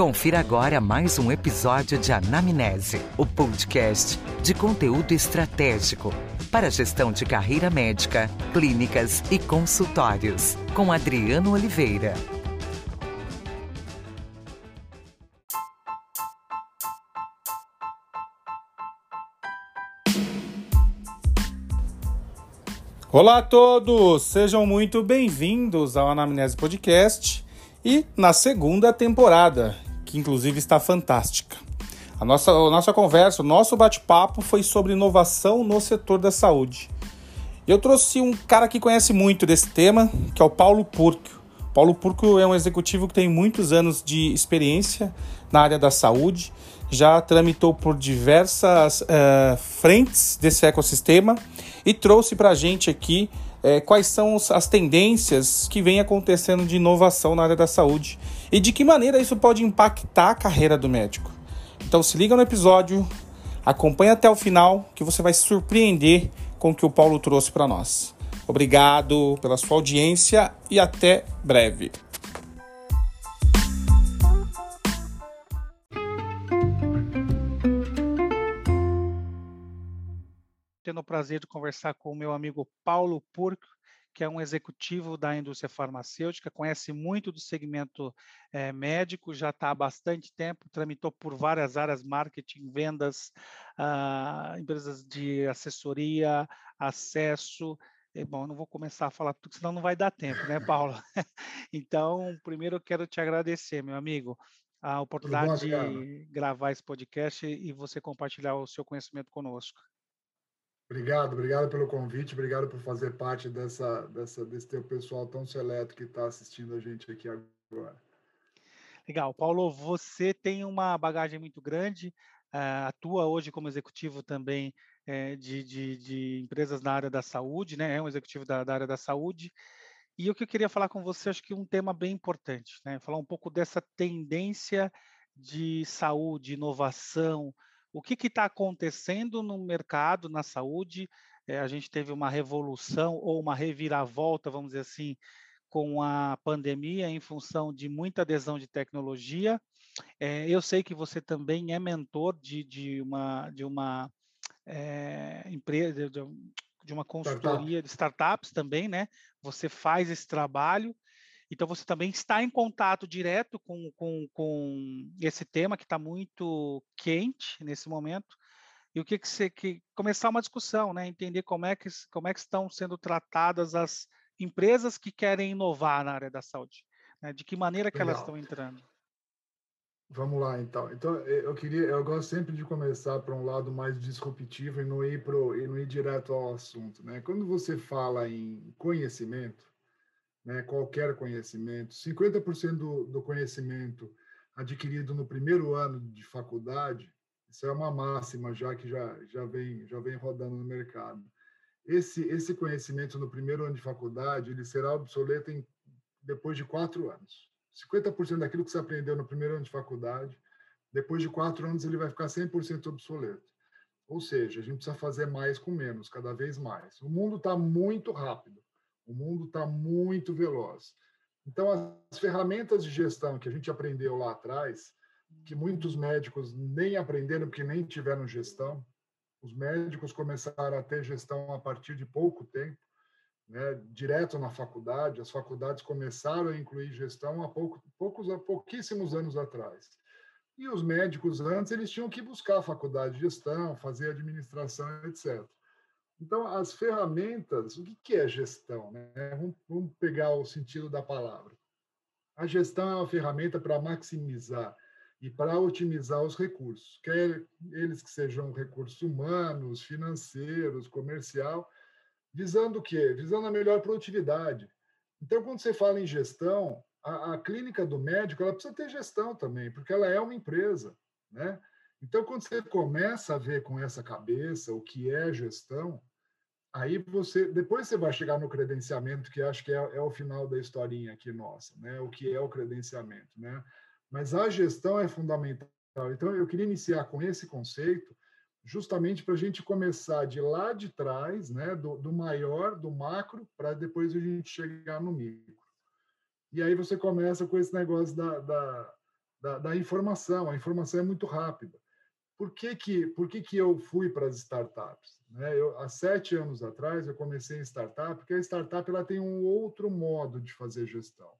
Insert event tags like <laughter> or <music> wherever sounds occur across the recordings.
Confira agora mais um episódio de Anamnese, o podcast de conteúdo estratégico para gestão de carreira médica, clínicas e consultórios, com Adriano Oliveira. Olá a todos, sejam muito bem-vindos ao Anamnese Podcast e na segunda temporada, que inclusive está fantástica. A nossa, a nossa conversa, o nosso bate-papo foi sobre inovação no setor da saúde. Eu trouxe um cara que conhece muito desse tema, que é o Paulo Purco. Paulo Purco é um executivo que tem muitos anos de experiência na área da saúde, já tramitou por diversas uh, frentes desse ecossistema e trouxe para a gente aqui é, quais são as tendências que vem acontecendo de inovação na área da saúde e de que maneira isso pode impactar a carreira do médico. Então se liga no episódio, acompanha até o final que você vai se surpreender com o que o Paulo trouxe para nós. Obrigado pela sua audiência e até breve. tendo o prazer de conversar com o meu amigo Paulo Purco, que é um executivo da indústria farmacêutica, conhece muito do segmento é, médico, já está há bastante tempo, tramitou por várias áreas, marketing, vendas, ah, empresas de assessoria, acesso. E, bom, não vou começar a falar tudo, senão não vai dar tempo, né, <laughs> Paulo? <laughs> então, primeiro eu quero te agradecer, meu amigo, a oportunidade de gravar esse podcast e você compartilhar o seu conhecimento conosco. Obrigado, obrigado pelo convite, obrigado por fazer parte dessa, dessa, desse teu pessoal tão seleto que está assistindo a gente aqui agora. Legal. Paulo, você tem uma bagagem muito grande, uh, atua hoje como executivo também uh, de, de, de, empresas na área da saúde, né? é um executivo da, da, área da saúde. E o que eu queria falar com você, acho que um tema bem importante, né? falar um pouco dessa tendência de saúde, inovação, o que está acontecendo no mercado, na saúde. É, a gente teve uma revolução ou uma reviravolta, vamos dizer assim, com a pandemia, em função de muita adesão de tecnologia. É, eu sei que você também é mentor de, de uma, de uma é, empresa, de, de uma consultoria Startup. de startups também, né? Você faz esse trabalho. Então, você também está em contato direto com, com, com esse tema que está muito quente nesse momento. E o que, que você que começar uma discussão, né? Entender como é que como é que estão sendo tratadas as empresas que querem inovar na área da saúde, né? De que maneira que Legal. elas estão entrando? Vamos lá, então. Então, eu queria, eu gosto sempre de começar para um lado mais disruptivo e não ir pro, e não ir direto ao assunto, né? Quando você fala em conhecimento, né, qualquer conhecimento, 50% do, do conhecimento adquirido no primeiro ano de faculdade, isso é uma máxima já que já, já, vem, já vem rodando no mercado. Esse, esse conhecimento no primeiro ano de faculdade, ele será obsoleto em, depois de quatro anos. 50% daquilo que você aprendeu no primeiro ano de faculdade, depois de quatro anos ele vai ficar 100% obsoleto. Ou seja, a gente precisa fazer mais com menos, cada vez mais. O mundo está muito rápido. O mundo está muito veloz. Então, as ferramentas de gestão que a gente aprendeu lá atrás, que muitos médicos nem aprenderam porque nem tiveram gestão, os médicos começaram a ter gestão a partir de pouco tempo, né, direto na faculdade. As faculdades começaram a incluir gestão há pouco, poucos, há pouquíssimos anos atrás. E os médicos antes eles tinham que buscar a faculdade de gestão, fazer administração, etc. Então, as ferramentas, o que é gestão? Né? Vamos pegar o sentido da palavra. A gestão é uma ferramenta para maximizar e para otimizar os recursos, quer eles que sejam recursos humanos, financeiros, comercial, visando o quê? Visando a melhor produtividade. Então, quando você fala em gestão, a, a clínica do médico ela precisa ter gestão também, porque ela é uma empresa, né? Então, quando você começa a ver com essa cabeça o que é gestão, Aí você, depois você vai chegar no credenciamento, que acho que é, é, o final da historinha aqui nossa, né? O que é o credenciamento, né? Mas a gestão é fundamental. Então, eu queria iniciar com esse conceito, justamente para a gente começar de lá de trás, né? Do, do maior, do macro, para depois a gente chegar no micro. E aí você começa com esse negócio da, da, da, da informação. A informação é muito rápida. Por que, que, por que, que eu fui para as startups? Né? Eu, há sete anos atrás, eu comecei em startup, porque a startup ela tem um outro modo de fazer gestão.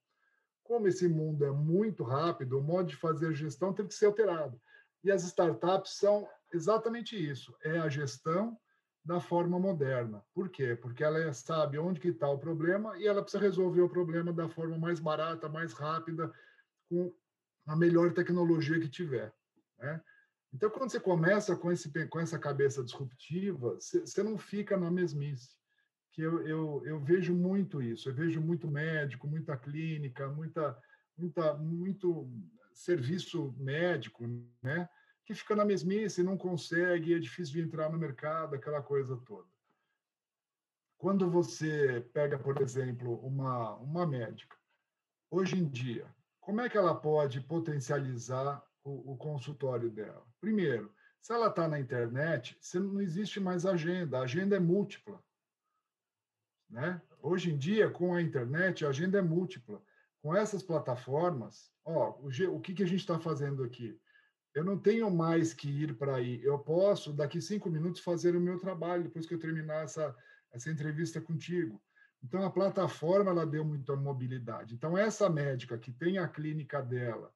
Como esse mundo é muito rápido, o modo de fazer gestão tem que ser alterado. E as startups são exatamente isso: é a gestão da forma moderna. Por quê? Porque ela sabe onde que está o problema e ela precisa resolver o problema da forma mais barata, mais rápida, com a melhor tecnologia que tiver. Né? Então, quando você começa com, esse, com essa cabeça disruptiva, você, não fica na mesmice. Que eu, eu, eu vejo muito isso. Eu vejo muito médico, muita clínica, muita, muita, muito serviço médico, né? Que fica na mesmice, não consegue, é difícil de entrar no mercado, aquela coisa toda. Quando você pega, por exemplo, uma, uma médica, hoje em dia, como é que ela pode potencializar o, o consultório dela? Primeiro, se ela está na internet, não existe mais agenda, a agenda é múltipla. Né? Hoje em dia, com a internet, a agenda é múltipla. Com essas plataformas, ó, o, o que, que a gente está fazendo aqui? Eu não tenho mais que ir para aí. Eu posso, daqui cinco minutos, fazer o meu trabalho, depois que eu terminar essa, essa entrevista contigo. Então, a plataforma ela deu muita mobilidade. Então, essa médica que tem a clínica dela,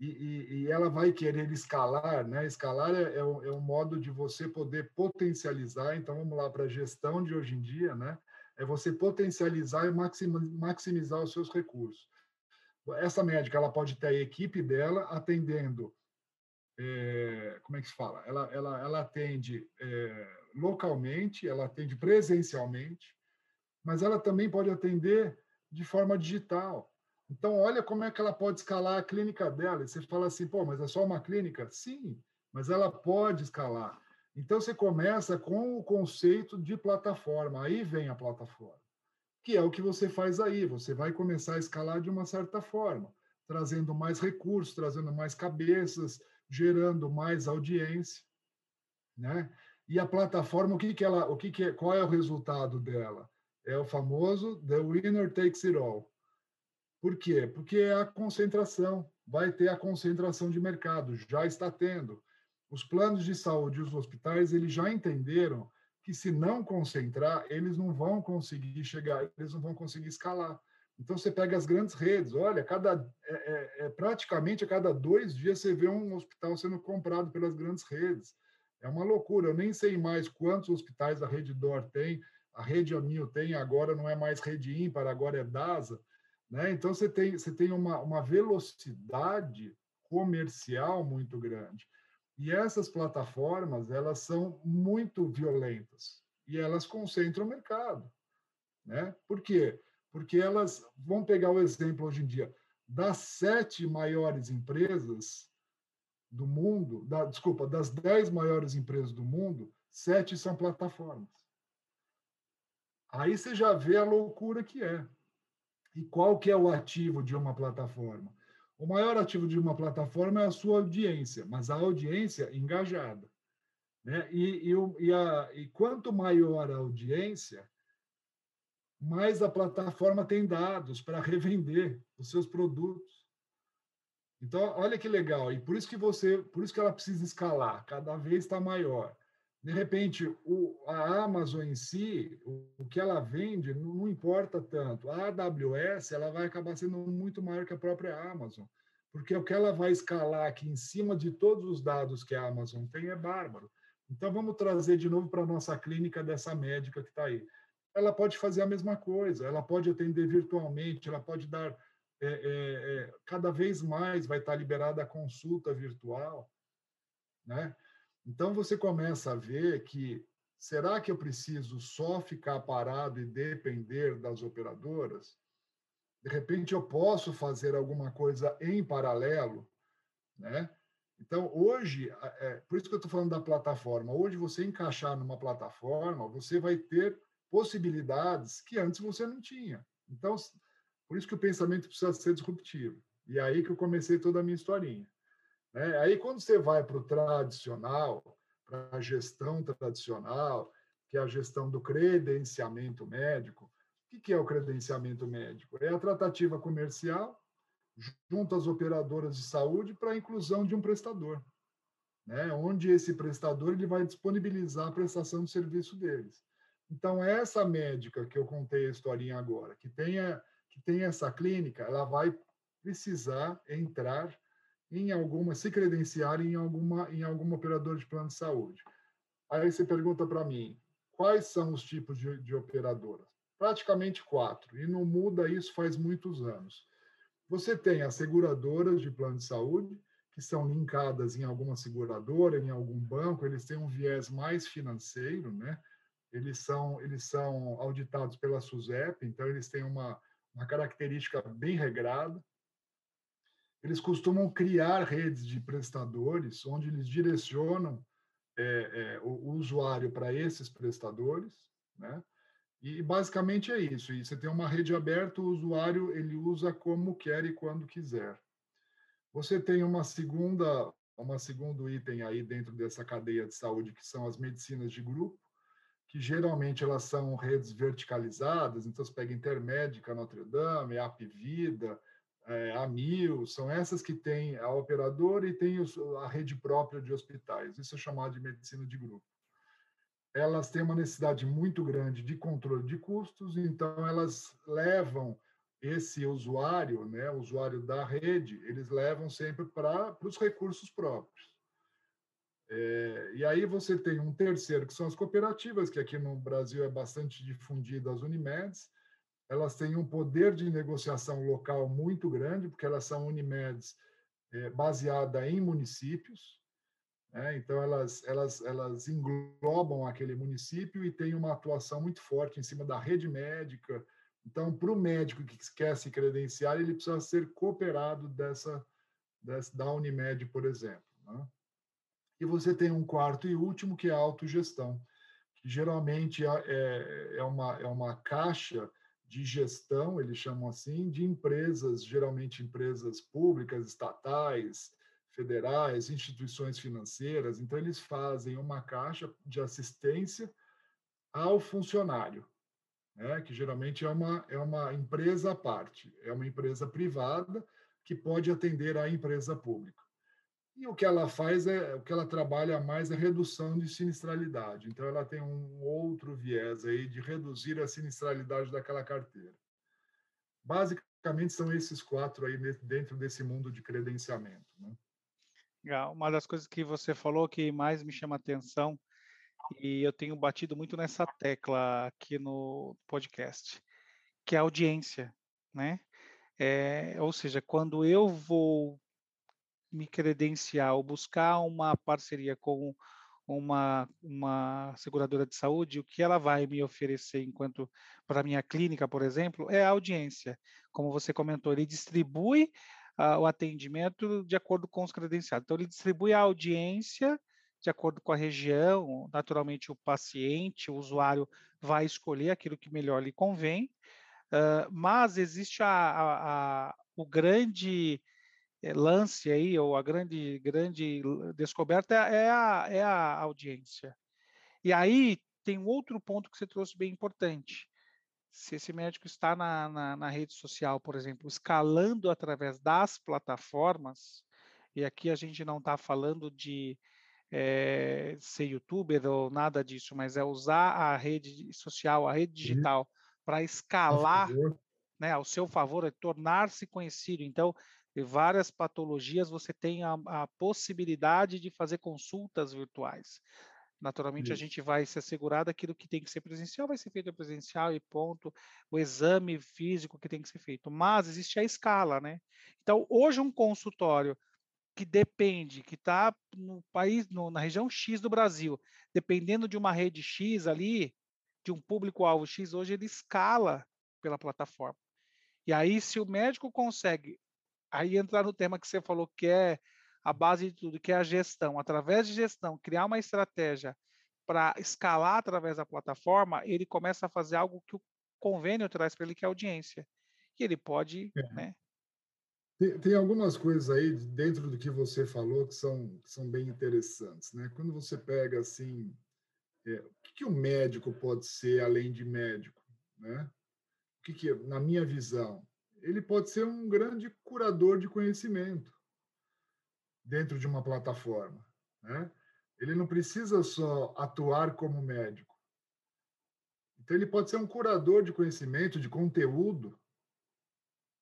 e, e, e, ela vai querer escalar, né? Escalar é, é, um, é, um, modo de você poder potencializar. Então, vamos lá para a gestão de hoje em dia, né? É você potencializar e maximizar os seus recursos. Essa médica, ela pode ter a equipe dela atendendo, é, como é que se fala? Ela, ela, ela atende é, localmente, ela atende presencialmente, mas ela também pode atender de forma digital. Então, olha como é que ela pode escalar a clínica dela. E você fala assim, pô, mas é só uma clínica? Sim, mas ela pode escalar. Então, você começa com o conceito de plataforma. Aí vem a plataforma, que é o que você faz aí. Você vai começar a escalar de uma certa forma, trazendo mais recursos, trazendo mais cabeças, gerando mais audiência, né? E a plataforma, o que que ela, o que que é, qual é o resultado dela? É o famoso the winner takes it all. Por quê? Porque é a concentração, vai ter a concentração de mercado, já está tendo. Os planos de saúde e os hospitais, eles já entenderam que se não concentrar, eles não vão conseguir chegar, eles não vão conseguir escalar. Então você pega as grandes redes, olha, cada é, é, é, praticamente a cada dois dias você vê um hospital sendo comprado pelas grandes redes. É uma loucura. Eu nem sei mais quantos hospitais a Rede Dor tem, a Rede Amil tem, agora não é mais Rede Ímpar, agora é DASA. Né? Então, você tem, você tem uma, uma velocidade comercial muito grande. E essas plataformas, elas são muito violentas e elas concentram o mercado. Né? Por quê? Porque elas vão pegar o exemplo hoje em dia das sete maiores empresas do mundo, da, desculpa, das dez maiores empresas do mundo, sete são plataformas. Aí você já vê a loucura que é. E qual que é o ativo de uma plataforma? O maior ativo de uma plataforma é a sua audiência, mas a audiência engajada. Né? E, e, e, a, e quanto maior a audiência, mais a plataforma tem dados para revender os seus produtos. Então, olha que legal. E por isso que você, por isso que ela precisa escalar, cada vez está maior de repente, o, a Amazon em si, o, o que ela vende, não, não, importa tanto. A AWS ela vai acabar sendo muito maior que a própria Amazon, porque o que ela vai escalar aqui em cima de todos os dados que a Amazon tem é bárbaro. Então, vamos trazer de novo para a nossa clínica dessa médica que está aí. Ela pode fazer a mesma coisa, ela pode atender virtualmente, ela pode dar. É, é, é, cada vez mais vai estar liberada a consulta virtual, né? Então você começa a ver que será que eu preciso só ficar parado e depender das operadoras? De repente eu posso fazer alguma coisa em paralelo, né? Então hoje, é, por isso que eu estou falando da plataforma. Hoje você encaixar numa plataforma, você vai ter possibilidades que antes você não tinha. Então por isso que o pensamento precisa ser disruptivo. E é aí que eu comecei toda a minha historinha. Né? Aí, quando você vai para o tradicional, para a gestão tradicional, que é a gestão do credenciamento médico, o que é o credenciamento médico? É a tratativa comercial junto às operadoras de saúde para a inclusão de um prestador, né? onde esse prestador ele vai disponibilizar a prestação de serviço deles. Então, essa médica que eu contei a historinha agora, que tenha, que tem essa clínica, ela vai precisar entrar em alguma, se credenciar em alguma, em algum operador de plano de saúde. Aí você pergunta para mim, quais são os tipos de, de operadoras? Praticamente quatro, e não muda isso faz muitos anos. Você tem as seguradoras de plano de saúde, que são linkadas em alguma seguradora, em algum banco, eles têm um viés mais financeiro, né? Eles são, eles são auditados pela SUSEP, então eles têm uma, uma característica bem regrada. Eles costumam criar redes de prestadores, onde eles direcionam é, é, o, usuário para esses prestadores, né? E basicamente é isso. E você tem uma rede aberta, o usuário ele usa como quer e quando quiser. Você tem uma segunda, uma segundo item aí dentro dessa cadeia de saúde que são as medicinas de grupo, que geralmente elas são redes verticalizadas. Então você pega Intermédica, Notre Dame, Apvida, é, a Mil, são essas que têm a operadora e tem a rede própria de hospitais. Isso é chamado de medicina de grupo elas têm uma necessidade muito grande de controle de custos, então elas levam esse usuário, né, o usuário da rede, eles levam sempre para os recursos próprios. É, e aí você tem um terceiro, que são as cooperativas, que aqui no Brasil é bastante difundida, as Unimeds. Elas têm um poder de negociação local muito grande, porque elas são Unimeds é, baseada em municípios. Né? Então, elas, elas, elas englobam aquele município e têm uma atuação muito forte em cima da rede médica. Então, para o médico que quer se credenciar, ele precisa ser cooperado dessa, dessa da Unimed, por exemplo. Né? E você tem um quarto e último, que é a autogestão, que geralmente é, é, é uma, é uma caixa de gestão, eles chamam assim, de empresas, geralmente empresas públicas, estatais, federais, instituições financeiras, então eles fazem uma caixa de assistência ao funcionário, né? que geralmente é uma, é uma empresa à parte, é uma empresa privada que pode atender à empresa pública. E o que ela faz é, o que ela trabalha mais é redução de sinistralidade. Então, ela tem um outro viés aí de reduzir a sinistralidade daquela carteira. Basicamente, são esses quatro aí dentro desse mundo de credenciamento. Né? Uma das coisas que você falou que mais me chama atenção, e eu tenho batido muito nessa tecla aqui no podcast, que é a audiência, né? É, ou seja, quando eu vou me credenciar ou buscar uma parceria com uma, uma seguradora de saúde, o que ela vai me oferecer enquanto para minha clínica, por exemplo, é a audiência. Como você comentou, ele distribui o atendimento de acordo com os credenciados. Então, ele distribui a audiência de acordo com a região, naturalmente o paciente, o usuário vai escolher aquilo que melhor lhe convém, uh, mas existe a, a, a, o grande lance aí, ou a grande, grande descoberta é a, é a audiência. E aí tem um outro ponto que você trouxe bem importante se esse médico está na, na, na, rede social, por exemplo, escalando através das plataformas, e aqui a gente não está falando de é, ser youtuber ou nada disso, mas é usar a rede social, a rede uhum. digital, uhum. para escalar né, ao seu favor, é tornar-se conhecido. Então, várias patologias, você tem a, a possibilidade de fazer consultas virtuais. Naturalmente, Isso. a gente vai se assegurar daquilo que tem que ser presencial, vai ser feito presencial e ponto. O exame físico que tem que ser feito. Mas existe a escala, né? Então, hoje, um consultório que depende, que está no país, no, na região X do Brasil, dependendo de uma rede X ali, de um público-alvo X, hoje ele escala pela plataforma. E aí, se o médico consegue, aí entrar no tema que você falou, que é a base de tudo, que é a gestão. Através de gestão, criar uma estratégia para escalar através da plataforma, ele começa a fazer algo que o convênio traz para ele, que é audiência. E ele pode, é. né? Tem, tem, algumas coisas aí dentro do que você falou que são, que são bem interessantes, né? Quando você pega assim, é, o que, que um médico pode ser além de médico, né? O que, que na minha visão, ele pode ser um grande curador de conhecimento dentro de uma plataforma. Né? Ele não precisa só atuar como médico. Então, ele pode ser um curador de conhecimento, de conteúdo,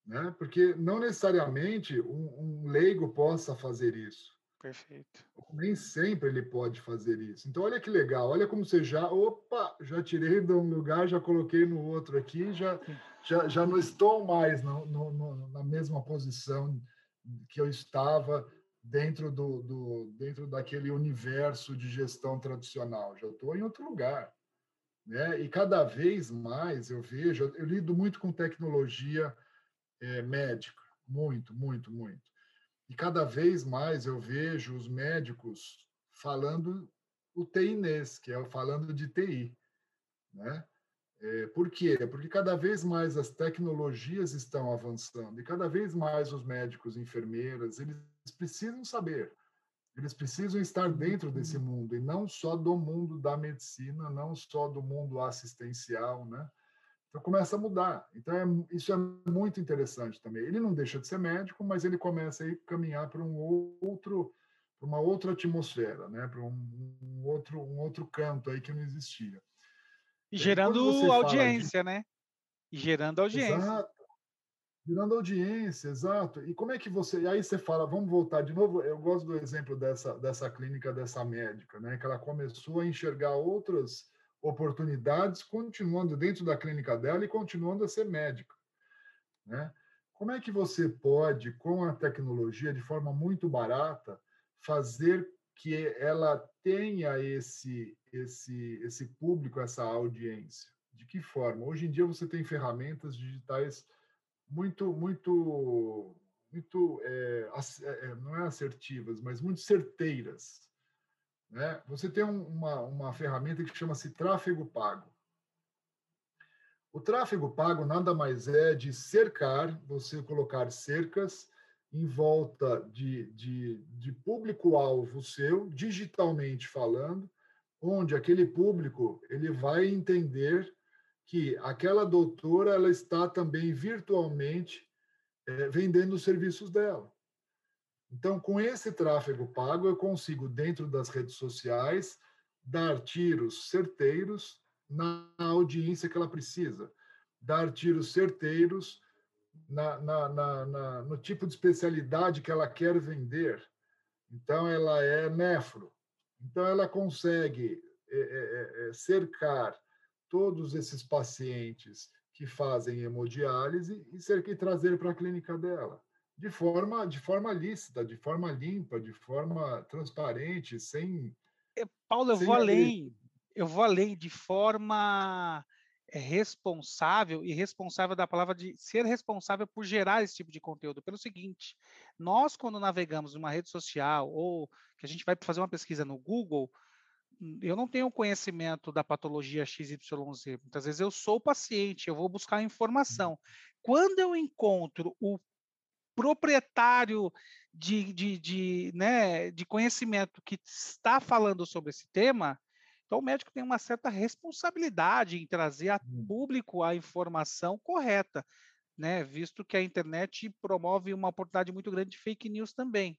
né? porque não necessariamente um, um leigo possa fazer isso. Perfeito. Nem sempre ele pode fazer isso. Então, olha que legal, olha como você já, opa, já tirei de um lugar, já coloquei no outro aqui, já, já, já não estou mais no, no, no, na mesma posição que eu estava dentro, do, do, dentro daquele universo de gestão tradicional, já estou em outro lugar. Né? E cada vez mais eu vejo, eu lido muito com tecnologia é, médica, muito, muito, muito. E cada vez mais eu vejo os médicos falando o TINES, que é falando de TI. Né? É, por quê? Porque cada vez mais as tecnologias estão avançando e cada vez mais os médicos, enfermeiras, eles precisam saber, eles precisam estar dentro desse mundo e não só do mundo da medicina, não só do mundo assistencial, né? Então começa a mudar. Então é, isso é muito interessante também. Ele não deixa de ser médico, mas ele começa a caminhar para um outro, para uma outra atmosfera, né? Para um, um, outro, um outro canto aí que não existia. E gerando audiência, de... né? E gerando audiência. Exato. Gerando audiência, exato. E como é que você. E aí você fala, vamos voltar de novo. Eu gosto do exemplo dessa, dessa clínica, dessa médica, né? Que ela começou a enxergar outras oportunidades, continuando dentro da clínica dela e continuando a ser médica. Né? Como é que você pode, com a tecnologia, de forma muito barata, fazer que ela tenha esse, esse, esse público, essa audiência? De que forma? Hoje em dia você tem ferramentas digitais muito, muito, muito, é, é, não é assertivas, mas muito certeiras né? Você tem uma, uma ferramenta que chama-se tráfego pago. O tráfego pago nada mais é de cercar, você colocar cercas em volta de, de, de público-alvo seu, digitalmente falando, onde aquele público ele vai entender que aquela doutora ela está também virtualmente é, vendendo os serviços dela. Então, com esse tráfego pago, eu consigo, dentro das redes sociais, dar tiros certeiros na audiência que ela precisa, dar tiros certeiros na, na, na, no tipo de especialidade que ela quer vender. Então, ela é nefro. Então, ela consegue é, é, é, cercar todos esses pacientes que fazem hemodiálise e, e trazer para a clínica dela de forma, de forma lícita, de forma limpa, de forma transparente, sem. É, Paulo, eu sem vou além. Eu vou além de forma é, responsável e responsável da palavra de ser responsável por gerar esse tipo de conteúdo. Pelo seguinte, nós quando navegamos numa rede social ou que a gente vai fazer uma pesquisa no Google, eu não tenho conhecimento da patologia XYZ. Muitas vezes eu sou paciente, eu vou buscar informação. Quando eu encontro o proprietário de, de, de, né, de conhecimento que está falando sobre esse tema, então o médico tem uma certa responsabilidade em trazer a hum. público a informação correta, né, visto que a internet promove uma oportunidade muito grande de fake news também.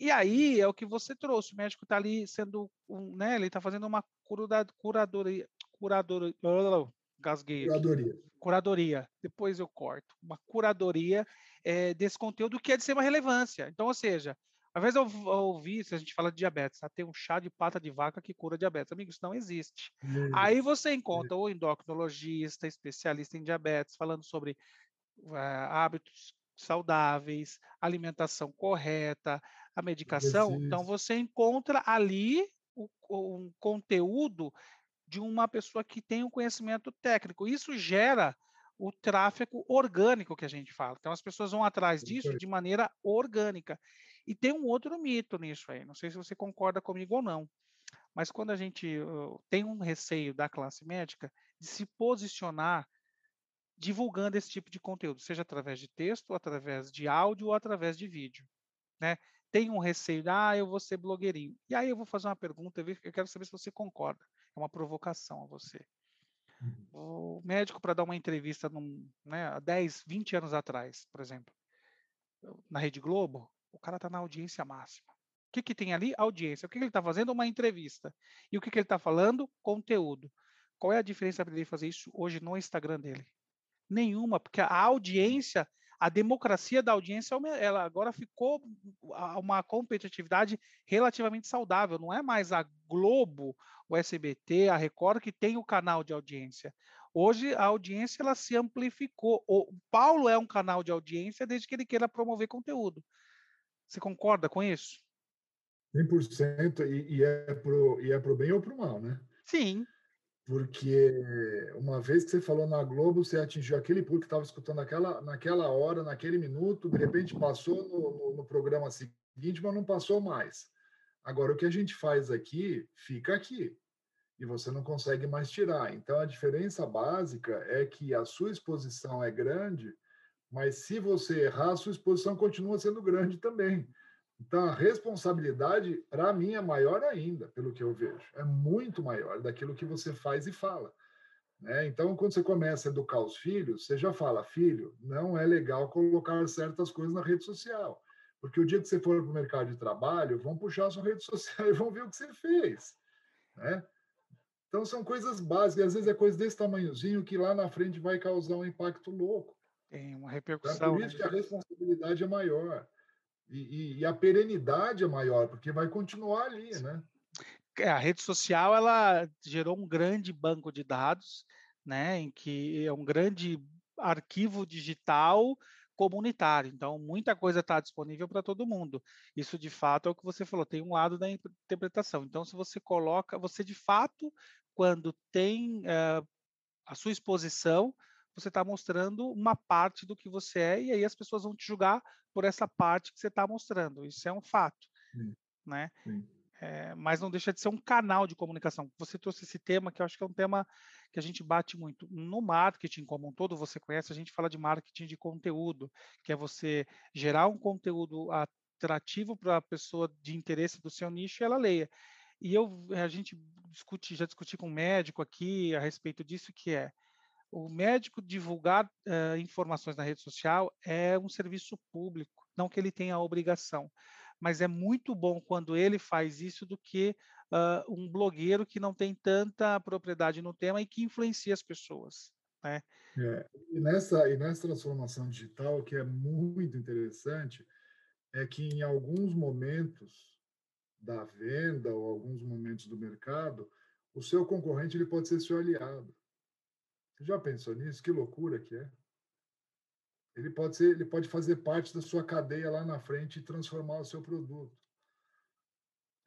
E aí é o que você trouxe, o médico está ali sendo, um, né, ele está fazendo uma curadoria, curadoria, gasguei. Curadoria. Curadoria. Depois eu corto. Uma curadoria é, desse conteúdo que é de extrema relevância. Então, ou seja, às vezes eu ouvi, se a gente fala de diabetes, tá? tem um chá de pata de vaca que cura diabetes. Amigo, isso não existe. Aí você encontra o endocrinologista, especialista em diabetes, falando sobre uh, hábitos saudáveis, alimentação correta, a medicação. Então, você encontra ali um conteúdo de uma pessoa que tem um conhecimento técnico. Isso gera o tráfego orgânico que a gente fala. Então as pessoas vão atrás disso de maneira orgânica. E tem um outro mito nisso aí, não sei se você concorda comigo ou não, mas quando a gente uh, tem um receio da classe médica de se posicionar divulgando esse tipo de conteúdo, seja através de texto, através de áudio ou através de vídeo, né? Tem um receio, ah, eu vou ser blogueirinho. E aí eu vou fazer uma pergunta, eu quero saber se você concorda. É uma provocação a você. Uhum. O médico, para dar uma entrevista num, né, há 10, 20 anos atrás, por exemplo, na Rede Globo, o cara está na audiência máxima. O que, que tem ali? Audiência. O que, que ele está fazendo? Uma entrevista. E o que, que ele está falando? Conteúdo. Qual é a diferença para ele fazer isso hoje no Instagram dele? Nenhuma, porque a audiência, a democracia da audiência, ela agora ficou uma competitividade relativamente saudável. Não é mais a Globo, o SBT, a Record que tem o canal de audiência. Hoje a audiência ela se amplificou. O Paulo é um canal de audiência desde que ele queira promover conteúdo. Você concorda com isso? 100% e, e é pro e é pro bem ou pro mal, né? Sim. Porque uma vez que você falou na Globo, você atingiu aquele público que estava escutando naquela, naquela hora, naquele minuto, de repente passou no, no, no programa seguinte, mas não passou mais. Agora, o que a gente faz aqui, fica aqui. E você não consegue mais tirar. Então, a diferença básica é que a sua exposição é grande, mas se você errar, a sua exposição continua sendo grande também. Então, a responsabilidade, para mim, é maior ainda, pelo que eu vejo. É muito maior daquilo que você faz e fala. Né? Então, quando você começa a educar os filhos, você já fala, filho, não é legal colocar certas coisas na rede social. Porque o dia que você for para o mercado de trabalho, vão puxar a sua rede <laughs> social e vão ver o que você fez. Né? Então, são coisas básicas. Às vezes é coisa desse tamanhozinho que lá na frente vai causar um impacto louco. Tem uma repercussão. Então, é por isso né? que a responsabilidade é maior. E, e, a perenidade é maior, porque vai continuar ali, né? É, a rede social ela gerou um grande banco de dados, né, em que é um grande arquivo digital comunitário. Então, muita coisa está disponível para todo mundo. Isso, de fato, é o que você falou, tem um lado da interpretação. Então, se você coloca, você de fato, quando tem uh, a sua exposição, você está mostrando uma parte do que você é, e aí as pessoas vão te julgar por essa parte que você está mostrando. Isso é um fato. Sim. Né? Sim. É, mas não deixa de ser um canal de comunicação. Você trouxe esse tema que eu acho que é um tema que a gente bate muito. No marketing como um todo, você conhece, a gente fala de marketing de conteúdo, que é você gerar um conteúdo atrativo para a pessoa de interesse do seu nicho e ela leia. E eu, a gente discute, já discuti com um médico aqui a respeito disso, que é o médico divulgar uh, informações na rede social é um serviço público, não que ele tenha a obrigação, mas é muito bom quando ele faz isso do que uh, um blogueiro que não tem tanta propriedade no tema e que influencia as pessoas. Né? É, e, nessa, e nessa transformação digital, que é muito interessante, é que em alguns momentos da venda ou alguns momentos do mercado, o seu concorrente ele pode ser seu aliado. Já pensou nisso? Que loucura que é. Ele pode ser, ele pode fazer parte da sua cadeia lá na frente e transformar o seu produto.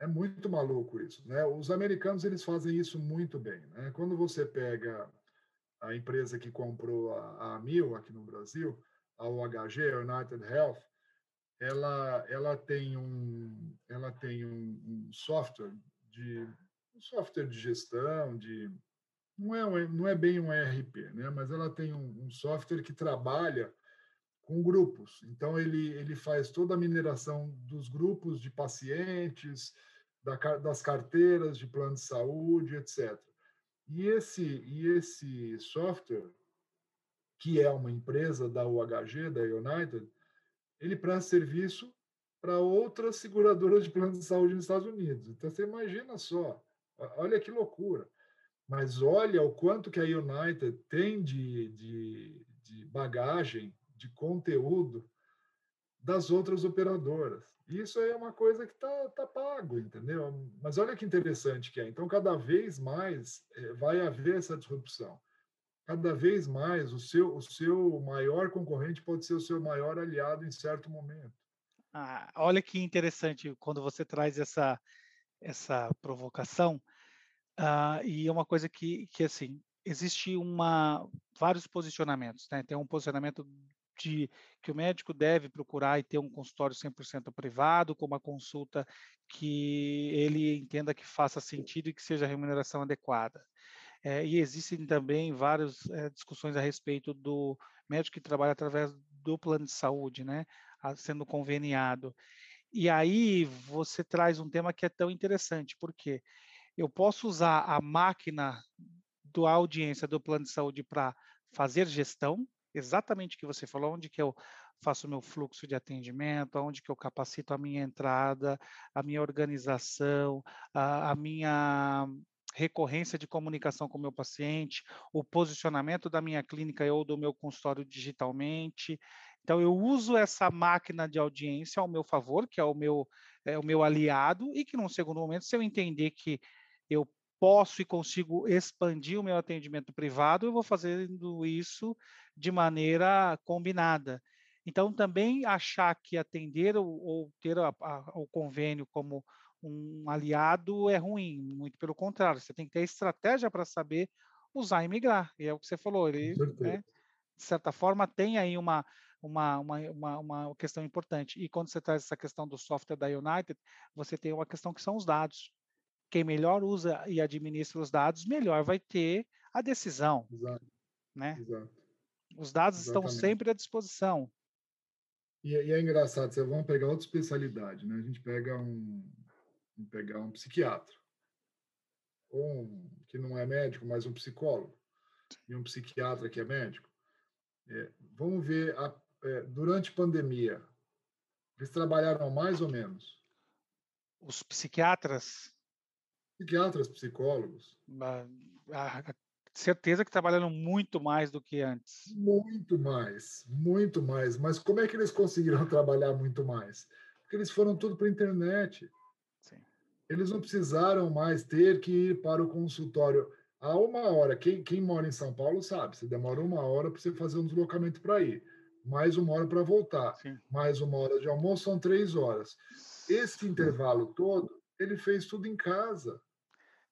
É muito maluco isso, né? Os americanos eles fazem isso muito bem, né? Quando você pega a empresa que comprou a, a Mil aqui no Brasil, a UHG, United Health, ela ela tem um ela tem um, um software de um software de gestão de não é, não é bem um ERP, né? mas ela tem um, um software que trabalha com grupos. Então, ele, ele faz toda a mineração dos grupos de pacientes, da, das carteiras de plano de saúde, etc. E esse, e esse software, que é uma empresa da UHG, da United, ele presta serviço para outras seguradoras de plano de saúde nos Estados Unidos. Então, você imagina só, olha que loucura. Mas olha o quanto que a United tem de, de, de bagagem, de conteúdo das outras operadoras. Isso é uma coisa que está tá pago, entendeu? Mas olha que interessante que é. Então, cada vez mais é, vai haver essa disrupção. Cada vez mais o seu, o seu maior concorrente pode ser o seu maior aliado em certo momento. Ah, olha que interessante quando você traz essa, essa provocação, Uh, e é uma coisa que, que assim, existe uma, vários posicionamentos, né? Tem um posicionamento de que o médico deve procurar e ter um consultório 100% privado, com uma consulta que ele entenda que faça sentido e que seja a remuneração adequada. É, e existem também várias é, discussões a respeito do médico que trabalha através do plano de saúde, né, sendo conveniado. E aí você traz um tema que é tão interessante, porque eu posso usar a máquina da audiência do plano de saúde para fazer gestão, exatamente o que você falou, onde que eu faço o meu fluxo de atendimento, onde que eu capacito a minha entrada, a minha organização, a, a minha recorrência de comunicação com o meu paciente, o posicionamento da minha clínica ou do meu consultório digitalmente. Então, eu uso essa máquina de audiência ao meu favor, que é o meu, é o meu aliado, e que, num segundo momento, se eu entender que eu posso e consigo expandir o meu atendimento privado, eu vou fazendo isso de maneira combinada. Então, também achar que atender ou, ou ter a, a, o convênio como um aliado é ruim, muito pelo contrário, você tem que ter estratégia para saber usar e migrar, e é o que você falou, ele, né, de certa forma, tem aí uma, uma, uma, uma, questão importante. E quando você traz essa questão do software da United, você tem uma questão que são os dados. Quem melhor usa e administra os dados, melhor vai ter a decisão. Exato. Né? Exato. Os dados Exatamente. estão sempre à disposição. E, e, é engraçado, vocês vão pegar outra especialidade, né? A gente pega um, pegar um psiquiatra, ou um, que não é médico, mas um psicólogo, e um psiquiatra que é médico. É, vamos ver, a, é, durante pandemia, eles trabalharam mais ou menos? Os psiquiatras? Psiquiatras, psicólogos. A, certeza que trabalhando muito mais do que antes. Muito mais, muito mais. Mas como é que eles conseguiram <laughs> trabalhar muito mais? Porque eles foram tudo para a internet. Sim. Eles não precisaram mais ter que ir para o consultório a uma hora. Quem, quem mora em São Paulo sabe, você demora uma hora para você fazer um deslocamento para ir, mais uma hora para voltar, Sim. mais uma hora de almoço, são três horas. Esse intervalo todo, ele fez tudo em casa.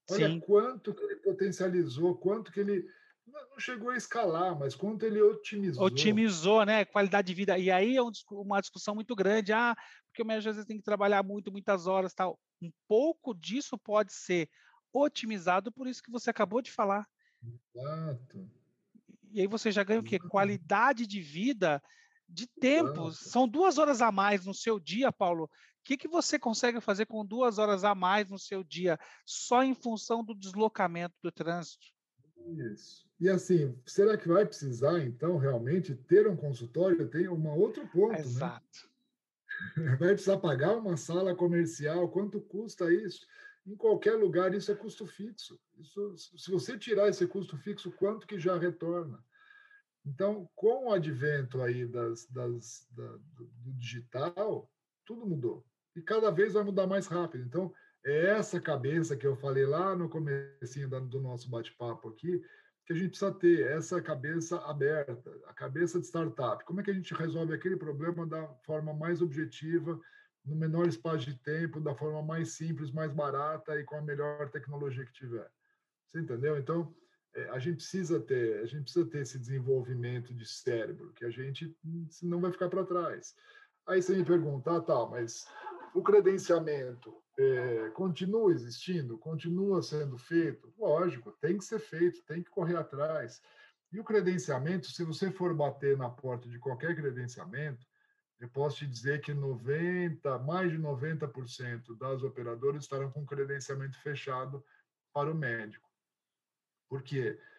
Olha Sim. quanto que ele potencializou, quanto que ele não chegou a escalar, mas quanto ele otimizou. Otimizou, né? Qualidade de vida. E aí é uma discussão muito grande. Ah, porque o médico às vezes tem que trabalhar muito, muitas horas tal. Um pouco disso pode ser otimizado por isso que você acabou de falar. Exato. E aí você já ganha o quê? Qualidade de vida, de tempo. Exato. São duas horas a mais no seu dia, Paulo, que, que você consegue fazer com duas horas a mais no seu dia, só em função do deslocamento do trânsito? Isso. E assim, será que vai precisar, então, realmente ter um consultório? Tem um outro ponto. Né? Exato. Né? <laughs> Vai precisar pagar uma sala comercial? Quanto custa isso? Em qualquer lugar, isso é custo fixo. Isso, se você tirar esse custo fixo, quanto que já retorna? Então, com o advento aí das, das, da, do digital, tudo mudou e cada vez vai mudar mais rápido. Então, é essa cabeça que eu falei lá no comecinho do nosso bate-papo aqui, que a gente precisa ter, essa cabeça aberta, a cabeça de startup. Como é que a gente resolve aquele problema da forma mais objetiva, no menor espaço de tempo, da forma mais simples, mais barata e com a melhor tecnologia que tiver? Você entendeu? Então, é, a gente precisa ter, a gente precisa ter esse desenvolvimento de cérebro, que a gente não vai ficar para trás. Aí você me pergunta, ah, tá, mas o credenciamento é, continua existindo, continua sendo feito? Lógico, tem que ser feito, tem que correr atrás. E o credenciamento, se você for bater na porta de qualquer credenciamento, eu posso te dizer que 90, mais de 90% das operadoras estarão com credenciamento fechado para o médico. Por quê? Porque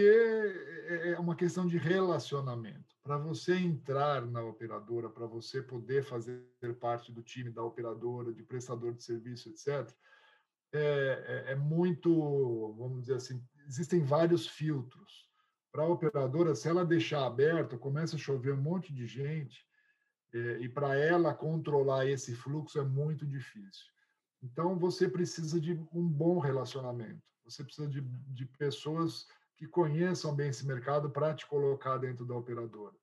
é, é uma questão de relacionamento para você entrar na operadora, para você poder fazer parte do time da operadora, de prestador de serviço, etc., é, é, é muito, vamos dizer assim, existem vários filtros. Para a operadora, se ela deixar aberto, começa a chover um monte de gente, é, e para ela controlar esse fluxo é muito difícil. Então, você precisa de um bom relacionamento, você precisa de, de pessoas que conheçam bem esse mercado para te colocar dentro da operadora.